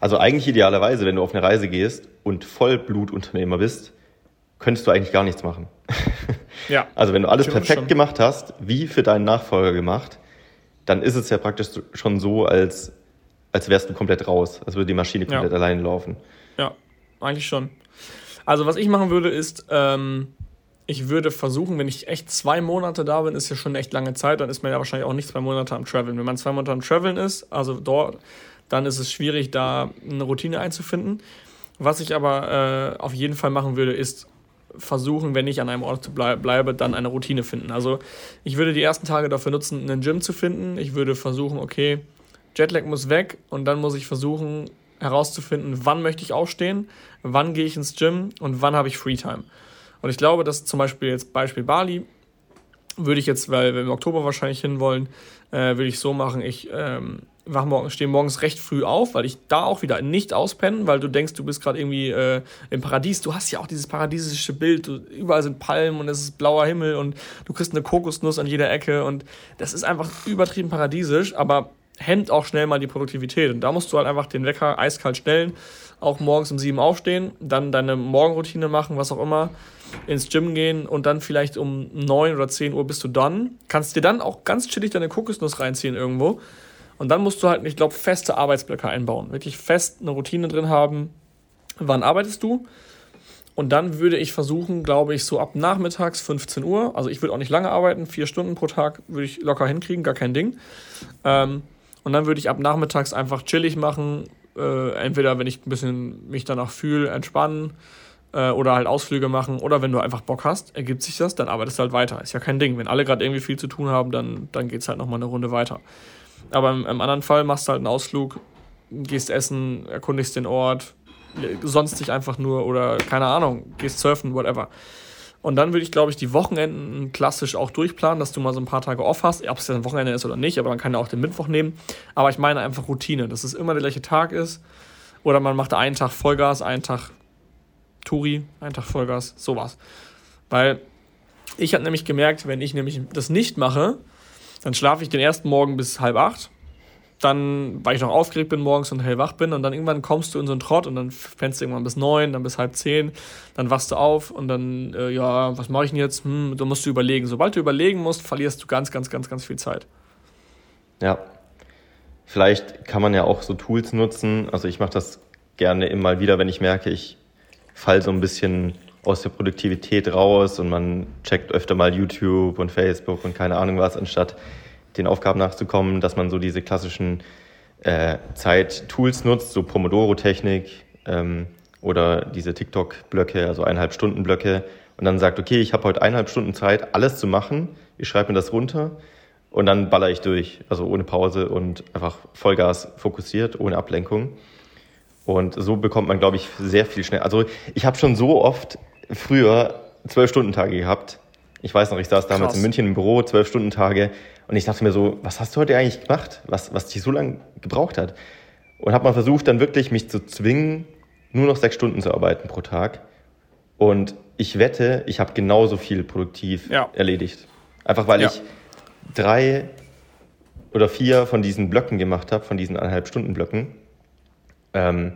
also eigentlich idealerweise, wenn du auf eine Reise gehst und Vollblutunternehmer bist, könntest du eigentlich gar nichts machen. Ja. Also wenn du alles perfekt schon. gemacht hast, wie für deinen Nachfolger gemacht, dann ist es ja praktisch schon so, als, als wärst du komplett raus. Als würde die Maschine komplett ja. alleine laufen. Ja, eigentlich schon. Also was ich machen würde, ist, ähm, ich würde versuchen, wenn ich echt zwei Monate da bin, ist ja schon eine echt lange Zeit, dann ist man ja wahrscheinlich auch nicht zwei Monate am Traveln. Wenn man zwei Monate am Traveln ist, also dort, dann ist es schwierig, da eine Routine einzufinden. Was ich aber äh, auf jeden Fall machen würde, ist versuchen, wenn ich an einem Ort bleibe, dann eine Routine finden. Also ich würde die ersten Tage dafür nutzen, einen Gym zu finden. Ich würde versuchen, okay, Jetlag muss weg und dann muss ich versuchen herauszufinden, wann möchte ich aufstehen, wann gehe ich ins Gym und wann habe ich Freetime. Und ich glaube, dass zum Beispiel jetzt Beispiel Bali würde ich jetzt, weil wir im Oktober wahrscheinlich hinwollen, äh, würde ich so machen, ich ähm, wach morgen, stehe morgens recht früh auf, weil ich da auch wieder nicht auspennen, weil du denkst, du bist gerade irgendwie äh, im Paradies. Du hast ja auch dieses paradiesische Bild, du, überall sind Palmen und es ist blauer Himmel und du kriegst eine Kokosnuss an jeder Ecke und das ist einfach übertrieben paradiesisch, aber hemmt auch schnell mal die Produktivität. Und da musst du halt einfach den Wecker eiskalt stellen, auch morgens um sieben aufstehen, dann deine Morgenroutine machen, was auch immer, ins Gym gehen und dann vielleicht um neun oder zehn Uhr bist du dann. Kannst dir dann auch ganz chillig deine Kokosnuss reinziehen irgendwo und dann musst du halt, ich glaube, feste Arbeitsblöcke einbauen. Wirklich fest eine Routine drin haben. Wann arbeitest du? Und dann würde ich versuchen, glaube ich, so ab nachmittags 15 Uhr, also ich würde auch nicht lange arbeiten, vier Stunden pro Tag würde ich locker hinkriegen, gar kein Ding. Ähm, und dann würde ich ab nachmittags einfach chillig machen, äh, entweder wenn ich ein bisschen mich danach fühle, entspannen äh, oder halt Ausflüge machen oder wenn du einfach Bock hast, ergibt sich das, dann arbeitest du halt weiter. Ist ja kein Ding. Wenn alle gerade irgendwie viel zu tun haben, dann, dann geht es halt nochmal eine Runde weiter. Aber im, im, anderen Fall machst du halt einen Ausflug, gehst essen, erkundigst den Ort, sonst dich einfach nur oder keine Ahnung, gehst surfen, whatever. Und dann würde ich, glaube ich, die Wochenenden klassisch auch durchplanen, dass du mal so ein paar Tage off hast, ob es jetzt ein Wochenende ist oder nicht, aber man kann ja auch den Mittwoch nehmen. Aber ich meine einfach Routine, dass es immer der gleiche Tag ist. Oder man macht einen Tag Vollgas, einen Tag Turi, einen Tag Vollgas, sowas. Weil ich habe nämlich gemerkt, wenn ich nämlich das nicht mache, dann schlafe ich den ersten Morgen bis halb acht. Dann, weil ich noch aufgeregt bin morgens und hellwach bin, und dann irgendwann kommst du in so einen Trott und dann fängst du irgendwann bis neun, dann bis halb zehn, dann wachst du auf und dann, äh, ja, was mache ich denn jetzt? Hm, da musst du überlegen. Sobald du überlegen musst, verlierst du ganz, ganz, ganz, ganz viel Zeit. Ja. Vielleicht kann man ja auch so Tools nutzen. Also ich mache das gerne immer wieder, wenn ich merke, ich falle so ein bisschen aus der Produktivität raus und man checkt öfter mal YouTube und Facebook und keine Ahnung was, anstatt den Aufgaben nachzukommen, dass man so diese klassischen äh, Zeit-Tools nutzt, so Pomodoro-Technik ähm, oder diese TikTok-Blöcke, also eineinhalb Stunden Blöcke und dann sagt, okay, ich habe heute eineinhalb Stunden Zeit, alles zu machen, ich schreibe mir das runter und dann baller ich durch, also ohne Pause und einfach Vollgas fokussiert, ohne Ablenkung. Und so bekommt man, glaube ich, sehr viel schnell. Also ich habe schon so oft früher zwölf Stunden Tage gehabt. Ich weiß noch, ich saß damals Krass. in München im Büro, zwölf Stunden Tage, und ich dachte mir so, was hast du heute eigentlich gemacht, was, was dich so lange gebraucht hat? Und habe mal versucht, dann wirklich mich zu zwingen, nur noch sechs Stunden zu arbeiten pro Tag. Und ich wette, ich habe genauso viel produktiv ja. erledigt. Einfach weil ja. ich drei oder vier von diesen Blöcken gemacht habe, von diesen eineinhalb Stunden Blöcken. Ähm,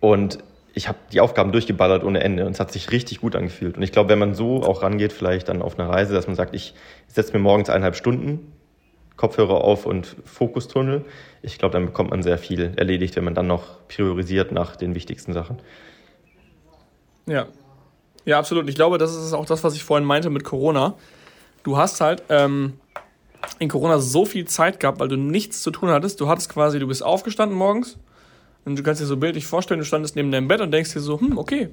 und ich habe die Aufgaben durchgeballert ohne Ende und es hat sich richtig gut angefühlt. Und ich glaube, wenn man so auch rangeht, vielleicht dann auf einer Reise, dass man sagt, ich setze mir morgens eineinhalb Stunden Kopfhörer auf und Fokustunnel, ich glaube, dann bekommt man sehr viel erledigt, wenn man dann noch priorisiert nach den wichtigsten Sachen. Ja. Ja, absolut. Ich glaube, das ist auch das, was ich vorhin meinte mit Corona. Du hast halt ähm, in Corona so viel Zeit gehabt, weil du nichts zu tun hattest. Du hattest quasi, du bist aufgestanden morgens, und du kannst dir so bildlich vorstellen, du standest neben deinem Bett und denkst dir so, hm, okay,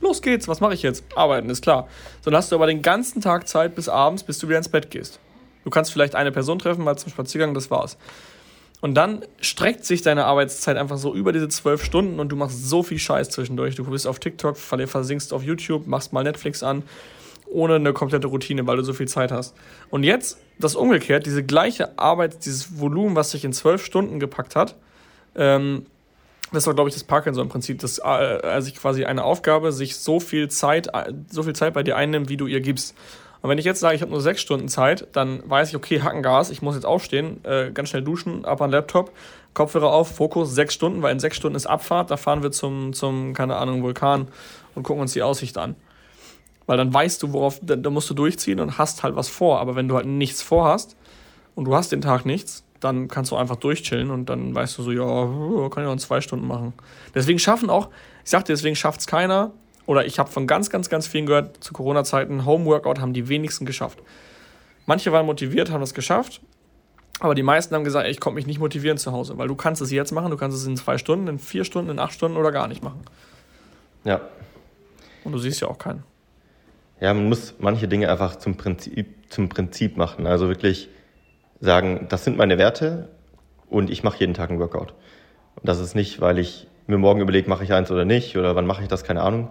los geht's, was mache ich jetzt? Arbeiten, ist klar. Dann hast du aber den ganzen Tag Zeit bis abends, bis du wieder ins Bett gehst. Du kannst vielleicht eine Person treffen, mal zum Spaziergang, das war's. Und dann streckt sich deine Arbeitszeit einfach so über diese zwölf Stunden und du machst so viel Scheiß zwischendurch. Du bist auf TikTok, versinkst auf YouTube, machst mal Netflix an, ohne eine komplette Routine, weil du so viel Zeit hast. Und jetzt das umgekehrt, diese gleiche Arbeit, dieses Volumen, was sich in zwölf Stunden gepackt hat, ähm, das war, glaube ich, das Parkinson-Prinzip, dass äh, also quasi eine Aufgabe sich so viel Zeit, äh, so viel Zeit bei dir einnimmt, wie du ihr gibst. Und wenn ich jetzt sage, ich habe nur sechs Stunden Zeit, dann weiß ich, okay, Hackengas, ich muss jetzt aufstehen, äh, ganz schnell duschen, ab an Laptop, Kopfhörer auf, Fokus, sechs Stunden, weil in sechs Stunden ist Abfahrt, da fahren wir zum, zum keine Ahnung, Vulkan und gucken uns die Aussicht an. Weil dann weißt du, worauf, da musst du durchziehen und hast halt was vor. Aber wenn du halt nichts vorhast und du hast den Tag nichts, dann kannst du einfach durchchillen und dann weißt du so, ja, kann ich auch in zwei Stunden machen. Deswegen schaffen auch, ich sagte, deswegen schafft es keiner, oder ich habe von ganz, ganz, ganz vielen gehört, zu Corona-Zeiten, Homeworkout haben die wenigsten geschafft. Manche waren motiviert, haben es geschafft, aber die meisten haben gesagt, ey, ich konnte mich nicht motivieren zu Hause, weil du kannst es jetzt machen, du kannst es in zwei Stunden, in vier Stunden, in acht Stunden oder gar nicht machen. Ja. Und du siehst ja auch keinen. Ja, man muss manche Dinge einfach zum Prinzip, zum Prinzip machen. Also wirklich sagen, das sind meine Werte und ich mache jeden Tag einen Workout. Und das ist nicht, weil ich mir morgen überlege, mache ich eins oder nicht oder wann mache ich das, keine Ahnung.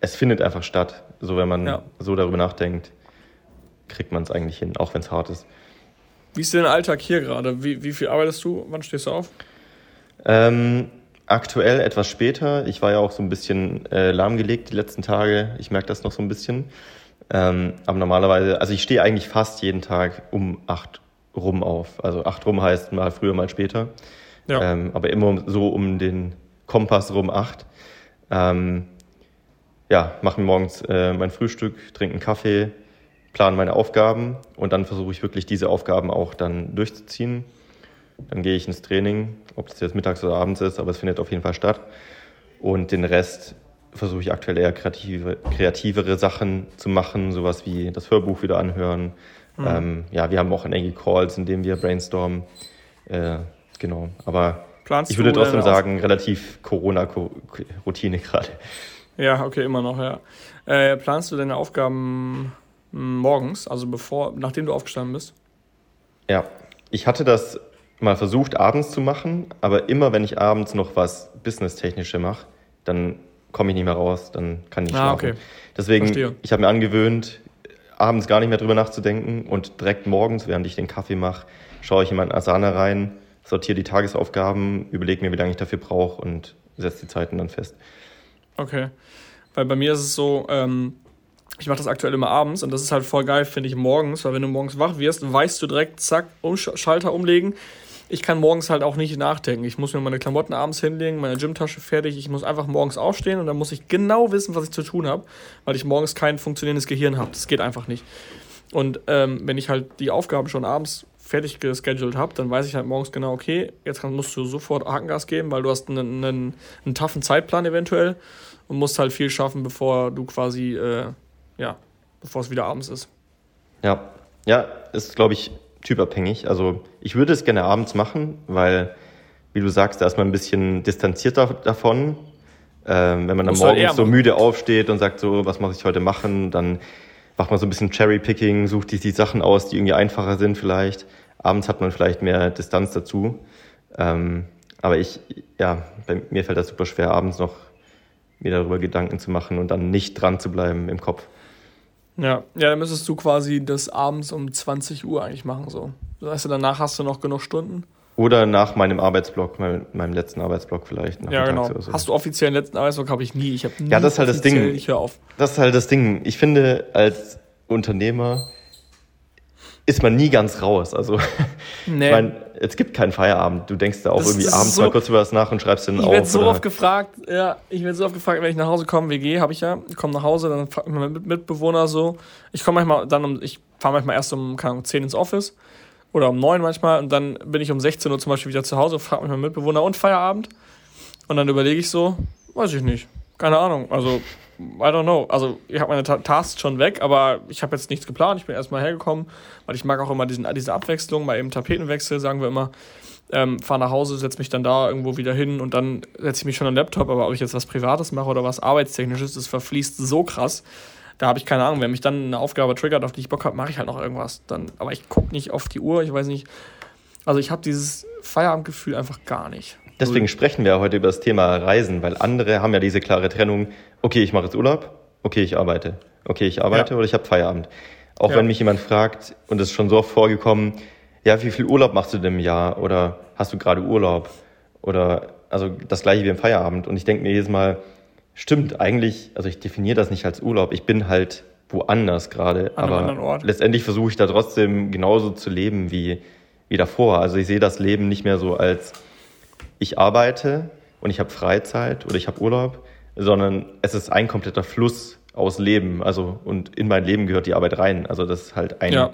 Es findet einfach statt. So, wenn man ja. so darüber nachdenkt, kriegt man es eigentlich hin, auch wenn es hart ist. Wie ist dein Alltag hier gerade? Wie, wie viel arbeitest du? Wann stehst du auf? Ähm, aktuell etwas später. Ich war ja auch so ein bisschen äh, lahmgelegt die letzten Tage. Ich merke das noch so ein bisschen. Ähm, aber normalerweise, also ich stehe eigentlich fast jeden Tag um 8 rum auf. Also acht rum heißt mal früher, mal später. Ja. Ähm, aber immer so um den Kompass rum acht. Ähm, ja, mache mir morgens äh, mein Frühstück, trinke einen Kaffee, plane meine Aufgaben und dann versuche ich wirklich diese Aufgaben auch dann durchzuziehen. Dann gehe ich ins Training, ob das jetzt mittags oder abends ist, aber es findet auf jeden Fall statt. Und den Rest versuche ich aktuell eher kreative, kreativere Sachen zu machen, sowas wie das Hörbuch wieder anhören, Mhm. Ähm, ja, wir haben auch einige Calls, in denen wir brainstormen. Äh, genau, aber Planst ich würde trotzdem sagen, relativ Corona-Routine gerade. Ja, okay, immer noch, ja. Äh, planst du deine Aufgaben morgens, also bevor, nachdem du aufgestanden bist? Ja, ich hatte das mal versucht, abends zu machen, aber immer wenn ich abends noch was Business-Technische mache, dann komme ich nicht mehr raus, dann kann ich ah, schlafen. Okay. Deswegen, Verstehe. ich habe mir angewöhnt, abends gar nicht mehr drüber nachzudenken und direkt morgens, während ich den Kaffee mache, schaue ich in meinen Asana rein, sortiere die Tagesaufgaben, überlege mir, wie lange ich dafür brauche und setze die Zeiten dann fest. Okay. Weil bei mir ist es so, ähm, ich mache das aktuell immer abends und das ist halt voll geil, finde ich, morgens, weil wenn du morgens wach wirst, weißt du direkt, zack, um, Schalter umlegen. Ich kann morgens halt auch nicht nachdenken. Ich muss mir meine Klamotten abends hinlegen, meine Gymtasche fertig. Ich muss einfach morgens aufstehen und dann muss ich genau wissen, was ich zu tun habe, weil ich morgens kein funktionierendes Gehirn habe. Das geht einfach nicht. Und ähm, wenn ich halt die Aufgaben schon abends fertig gescheduled habe, dann weiß ich halt morgens genau, okay, jetzt musst du sofort Hakengas geben, weil du hast einen, einen, einen taffen Zeitplan eventuell und musst halt viel schaffen, bevor du quasi, äh, ja, bevor es wieder abends ist. Ja, ja, ist, glaube ich, typabhängig. Also ich würde es gerne abends machen, weil, wie du sagst, da ist man ein bisschen distanzierter davon. Ähm, wenn man dann morgens halt so müde aufsteht und sagt so, was muss ich heute machen, dann macht man so ein bisschen Cherry-Picking, sucht sich die Sachen aus, die irgendwie einfacher sind vielleicht. Abends hat man vielleicht mehr Distanz dazu. Ähm, aber ich, ja, bei mir fällt das super schwer, abends noch mir darüber Gedanken zu machen und dann nicht dran zu bleiben im Kopf. Ja, ja, dann müsstest du quasi das abends um 20 Uhr eigentlich machen, so. Das heißt, danach hast du noch genug Stunden? Oder nach meinem Arbeitsblock, meinem, meinem letzten Arbeitsblock vielleicht. Ja, genau. So. Hast du offiziell einen letzten Arbeitsblock? Habe ich nie. Ich habe nie. Ja, das ist halt das Ding. Ich höre auf. Das ist halt das Ding. Ich finde, als Unternehmer ist man nie ganz raus. Also, nee. ich meine, es gibt keinen Feierabend. Du denkst da auch das irgendwie abends so, mal kurz über was nach und schreibst dann auf. Ich werde so oft gefragt, ja, ich werde so oft gefragt, wenn ich nach Hause komme, WG habe ich ja, ich komme nach Hause, dann fragt mich mein Mitbewohner so. Ich komme manchmal dann um, ich fahre manchmal erst um, keine Ahnung, 10 ins Office oder um neun manchmal und dann bin ich um 16 Uhr zum Beispiel wieder zu Hause, frage mich mein Mitbewohner und Feierabend. Und dann überlege ich so, weiß ich nicht. Keine Ahnung. Also, I don't know. Also, ich habe meine Ta Tasks schon weg, aber ich habe jetzt nichts geplant. Ich bin erstmal hergekommen, weil ich mag auch immer diesen, diese Abwechslung, mal eben Tapetenwechsel, sagen wir immer. Ähm, fahre nach Hause, setze mich dann da irgendwo wieder hin und dann setze ich mich schon am Laptop. Aber ob ich jetzt was Privates mache oder was Arbeitstechnisches, das verfließt so krass da habe ich keine Ahnung, wenn mich dann eine Aufgabe triggert, auf die ich Bock habe, mache ich halt noch irgendwas. Dann, aber ich gucke nicht auf die Uhr, ich weiß nicht. Also ich habe dieses Feierabendgefühl einfach gar nicht. Deswegen sprechen wir heute über das Thema Reisen, weil andere haben ja diese klare Trennung, okay, ich mache jetzt Urlaub, okay, ich arbeite. Okay, ich arbeite ja. oder ich habe Feierabend. Auch ja. wenn mich jemand fragt, und es ist schon so oft vorgekommen, ja, wie viel Urlaub machst du denn im Jahr? Oder hast du gerade Urlaub? Oder also das gleiche wie im Feierabend. Und ich denke mir jedes Mal, Stimmt, eigentlich, also ich definiere das nicht als Urlaub. Ich bin halt woanders gerade. Aber letztendlich versuche ich da trotzdem genauso zu leben wie, wie davor. Also ich sehe das Leben nicht mehr so als ich arbeite und ich habe Freizeit oder ich habe Urlaub, sondern es ist ein kompletter Fluss aus Leben. Also und in mein Leben gehört die Arbeit rein. Also das ist halt ein, ja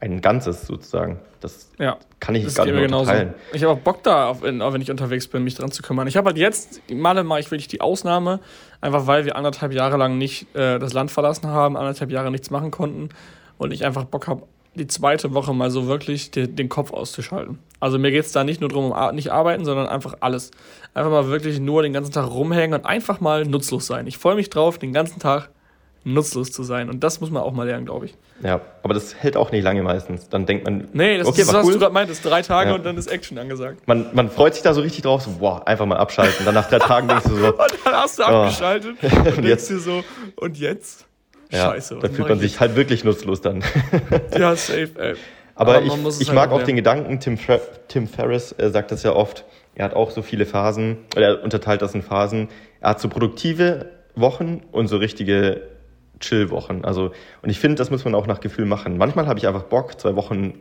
ein Ganzes sozusagen. Das ja, kann ich das gar nicht mehr teilen. Ich habe auch Bock da, auf, wenn ich unterwegs bin, mich dran zu kümmern. Ich habe halt jetzt, Male mache ich wirklich die Ausnahme, einfach weil wir anderthalb Jahre lang nicht äh, das Land verlassen haben, anderthalb Jahre nichts machen konnten und ich einfach Bock habe, die zweite Woche mal so wirklich die, den Kopf auszuschalten. Also mir geht es da nicht nur darum, um nicht arbeiten, sondern einfach alles. Einfach mal wirklich nur den ganzen Tag rumhängen und einfach mal nutzlos sein. Ich freue mich drauf, den ganzen Tag nutzlos zu sein. Und das muss man auch mal lernen, glaube ich. Ja, aber das hält auch nicht lange meistens. Dann denkt man. Nee, das okay, ist, was cool. du gerade meintest. Drei Tage ja. und dann ist Action angesagt. Man, man freut sich da so richtig drauf, so, boah, einfach mal abschalten. Dann nach drei Tagen denkst du so. und dann hast du oh. abgeschaltet und, und denkst dir so, und jetzt? Ja, Scheiße. Dann fühlt man sich halt wirklich nutzlos dann. ja, safe, ey. Aber, aber ich, ich halt mag auch den Gedanken, Tim, Fer Tim Ferriss äh, sagt das ja oft, er hat auch so viele Phasen, oder er unterteilt das in Phasen. Er hat so produktive Wochen und so richtige Chill-Wochen. Also, und ich finde, das muss man auch nach Gefühl machen. Manchmal habe ich einfach Bock, zwei Wochen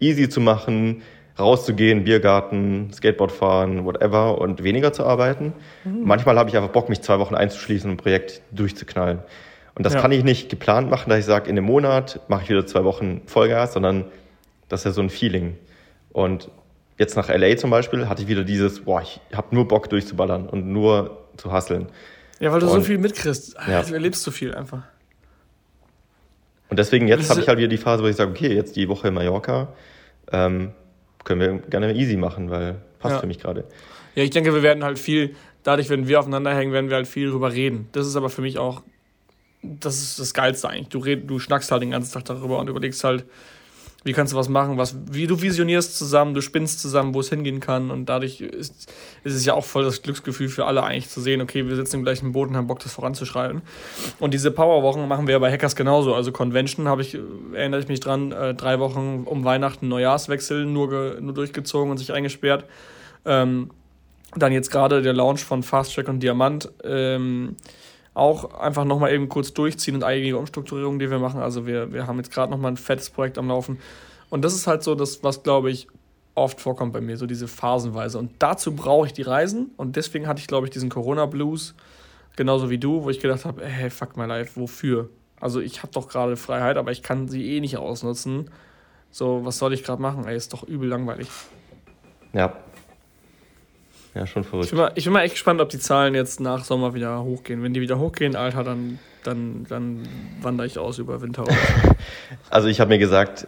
easy zu machen, rauszugehen, Biergarten, Skateboard fahren, whatever und weniger zu arbeiten. Mhm. Manchmal habe ich einfach Bock, mich zwei Wochen einzuschließen und ein Projekt durchzuknallen. Und das ja. kann ich nicht geplant machen, dass ich sage, in einem Monat mache ich wieder zwei Wochen Vollgas, sondern das ist ja so ein Feeling. Und jetzt nach LA zum Beispiel hatte ich wieder dieses, boah, ich habe nur Bock durchzuballern und nur zu hasseln. Ja, weil du und, so viel mitkriegst. Ja. Du erlebst so viel einfach. Und deswegen jetzt habe ich halt wieder die Phase, wo ich sage, okay, jetzt die Woche in Mallorca ähm, können wir gerne easy machen, weil passt ja. für mich gerade. Ja, ich denke, wir werden halt viel, dadurch, wenn wir aufeinander hängen, werden wir halt viel drüber reden. Das ist aber für mich auch, das ist das Geilste eigentlich. Du, red, du schnackst halt den ganzen Tag darüber und überlegst halt, wie kannst du was machen, was, wie du visionierst zusammen, du spinnst zusammen, wo es hingehen kann und dadurch ist, ist es ja auch voll das Glücksgefühl für alle eigentlich zu sehen, okay, wir sitzen im gleichen Boot und haben Bock, das voranzuschreiben. Und diese Powerwochen machen wir bei Hackers genauso. Also Convention habe ich, erinnere ich mich dran, äh, drei Wochen um Weihnachten Neujahrswechsel nur, nur durchgezogen und sich eingesperrt. Ähm, dann jetzt gerade der Launch von Fast Track und Diamant. Ähm, auch einfach nochmal eben kurz durchziehen und einige Umstrukturierungen, die wir machen. Also wir, wir haben jetzt gerade nochmal ein fettes Projekt am Laufen. Und das ist halt so das, was, glaube ich, oft vorkommt bei mir, so diese Phasenweise. Und dazu brauche ich die Reisen. Und deswegen hatte ich, glaube ich, diesen Corona-Blues, genauso wie du, wo ich gedacht habe, hey, fuck my life, wofür? Also ich habe doch gerade Freiheit, aber ich kann sie eh nicht ausnutzen. So, was soll ich gerade machen? Ey, ist doch übel langweilig. Ja. Ja, schon verrückt. Ich bin, mal, ich bin mal echt gespannt, ob die Zahlen jetzt nach Sommer wieder hochgehen. Wenn die wieder hochgehen, Alter, dann, dann, dann wandere ich aus über Winter. also ich habe mir gesagt,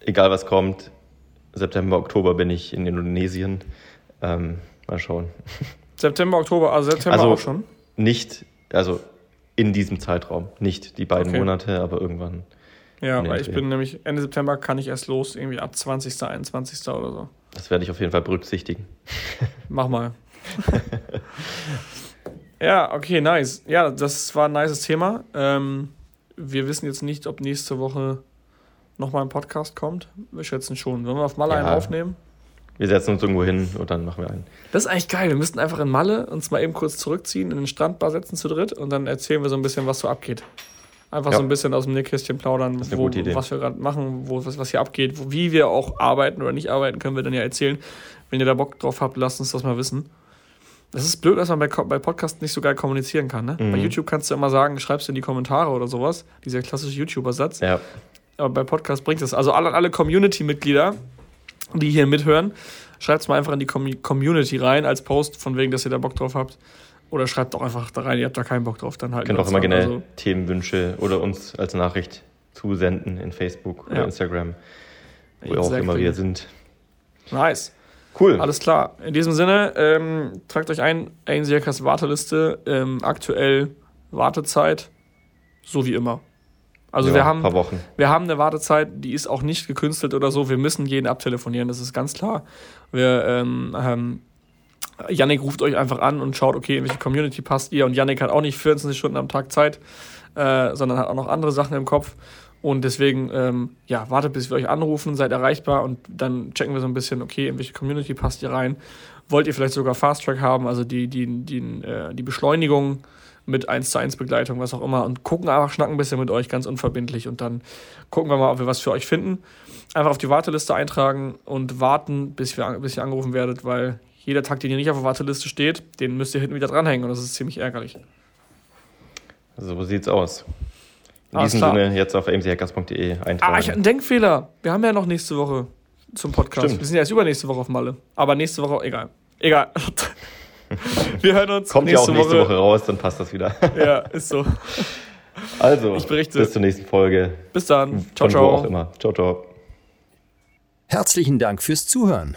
egal was kommt, September, Oktober bin ich in Indonesien. Ähm, mal schauen. September, Oktober, also September also auch schon? Nicht, also in diesem Zeitraum. Nicht die beiden Okay. Monate, aber irgendwann. Ja, weil ich bin nämlich Ende September kann ich erst los, irgendwie ab 20., 21. oder so. Das werde ich auf jeden Fall berücksichtigen. Mach mal. ja, okay, nice. Ja, das war ein nices Thema. Ähm, wir wissen jetzt nicht, ob nächste Woche nochmal ein Podcast kommt. Wir schätzen schon. Wollen wir auf Malle Ja. einen aufnehmen? Wir setzen uns irgendwo hin und dann machen wir einen. Das ist eigentlich geil. Wir müssten einfach in Malle uns mal eben kurz zurückziehen, in den Strandbar setzen zu dritt und dann erzählen wir so ein bisschen, was so abgeht. Einfach Ja. so ein bisschen aus dem Nähkästchen plaudern, wo, was wir gerade machen, wo, was, was hier abgeht, wo, wie wir auch arbeiten oder nicht arbeiten, können wir dann ja erzählen. Wenn ihr da Bock drauf habt, lasst uns das mal wissen. Das ist blöd, dass man bei, bei Podcasts nicht so geil kommunizieren kann. Ne? Mhm. Bei YouTube kannst du immer sagen, schreibst in die Kommentare oder sowas. Dieser klassische YouTuber-Satz. Ja, Aber bei Podcast bringt es. Also alle, alle Community-Mitglieder, die hier mithören, schreibt es mal einfach in die Com Community rein als Post, von wegen, dass ihr da Bock drauf habt. Oder schreibt doch einfach da rein, ihr habt da keinen Bock drauf. Dann halt könnt auch immer gerne Themenwünsche oder uns als Nachricht zusenden in Facebook oder Ja. Instagram, wo auch Exactly. immer wir sind. Nice. Cool. Alles klar. In diesem Sinne, ähm, tragt euch ein, ANSIACAS Warteliste, ähm, aktuell Wartezeit, so wie immer. Also ja, wir haben paar Wochen. Wir haben eine Wartezeit, die ist auch nicht gekünstelt oder so. Wir müssen jeden abtelefonieren, das ist ganz klar. Wir, ähm, Yannick ruft euch einfach an und schaut, okay, in welche Community passt ihr. Und Yannick hat auch nicht 24 Stunden am Tag Zeit, äh, sondern hat auch noch andere Sachen im Kopf. Und deswegen, ähm, ja, wartet, bis wir euch anrufen, seid erreichbar und dann checken wir so ein bisschen, okay, in welche Community passt ihr rein. Wollt ihr vielleicht sogar Fast Track haben, also die, die, die, äh, die Beschleunigung mit 1 zu 1 Begleitung, was auch immer, und gucken einfach, schnacken ein bisschen mit euch, ganz unverbindlich. Und dann gucken wir mal, ob wir was für euch finden. Einfach auf die Warteliste eintragen und warten, bis, wir, bis ihr angerufen werdet, weil jeder Tag, den ihr nicht auf der Warteliste steht, den müsst ihr hinten wieder dranhängen und das ist ziemlich ärgerlich. So sieht's aus. In Alles diesem klar. Sinne jetzt auf amchackers.de eintragen. Ah, ich hatte einen Denkfehler. Wir haben ja noch nächste Woche zum Podcast. Stimmt. Wir sind ja erst übernächste Woche auf Malle. Aber nächste Woche, egal. Egal. wir hören uns Kommt ja auch nächste, nächste Woche. Woche raus, dann passt das wieder. Ja, ist so. Also, Ich berichte. bis zur nächsten Folge. Bis dann. Ciao, Von wo auch ciao. immer. Ciao, ciao. Herzlichen Dank fürs Zuhören.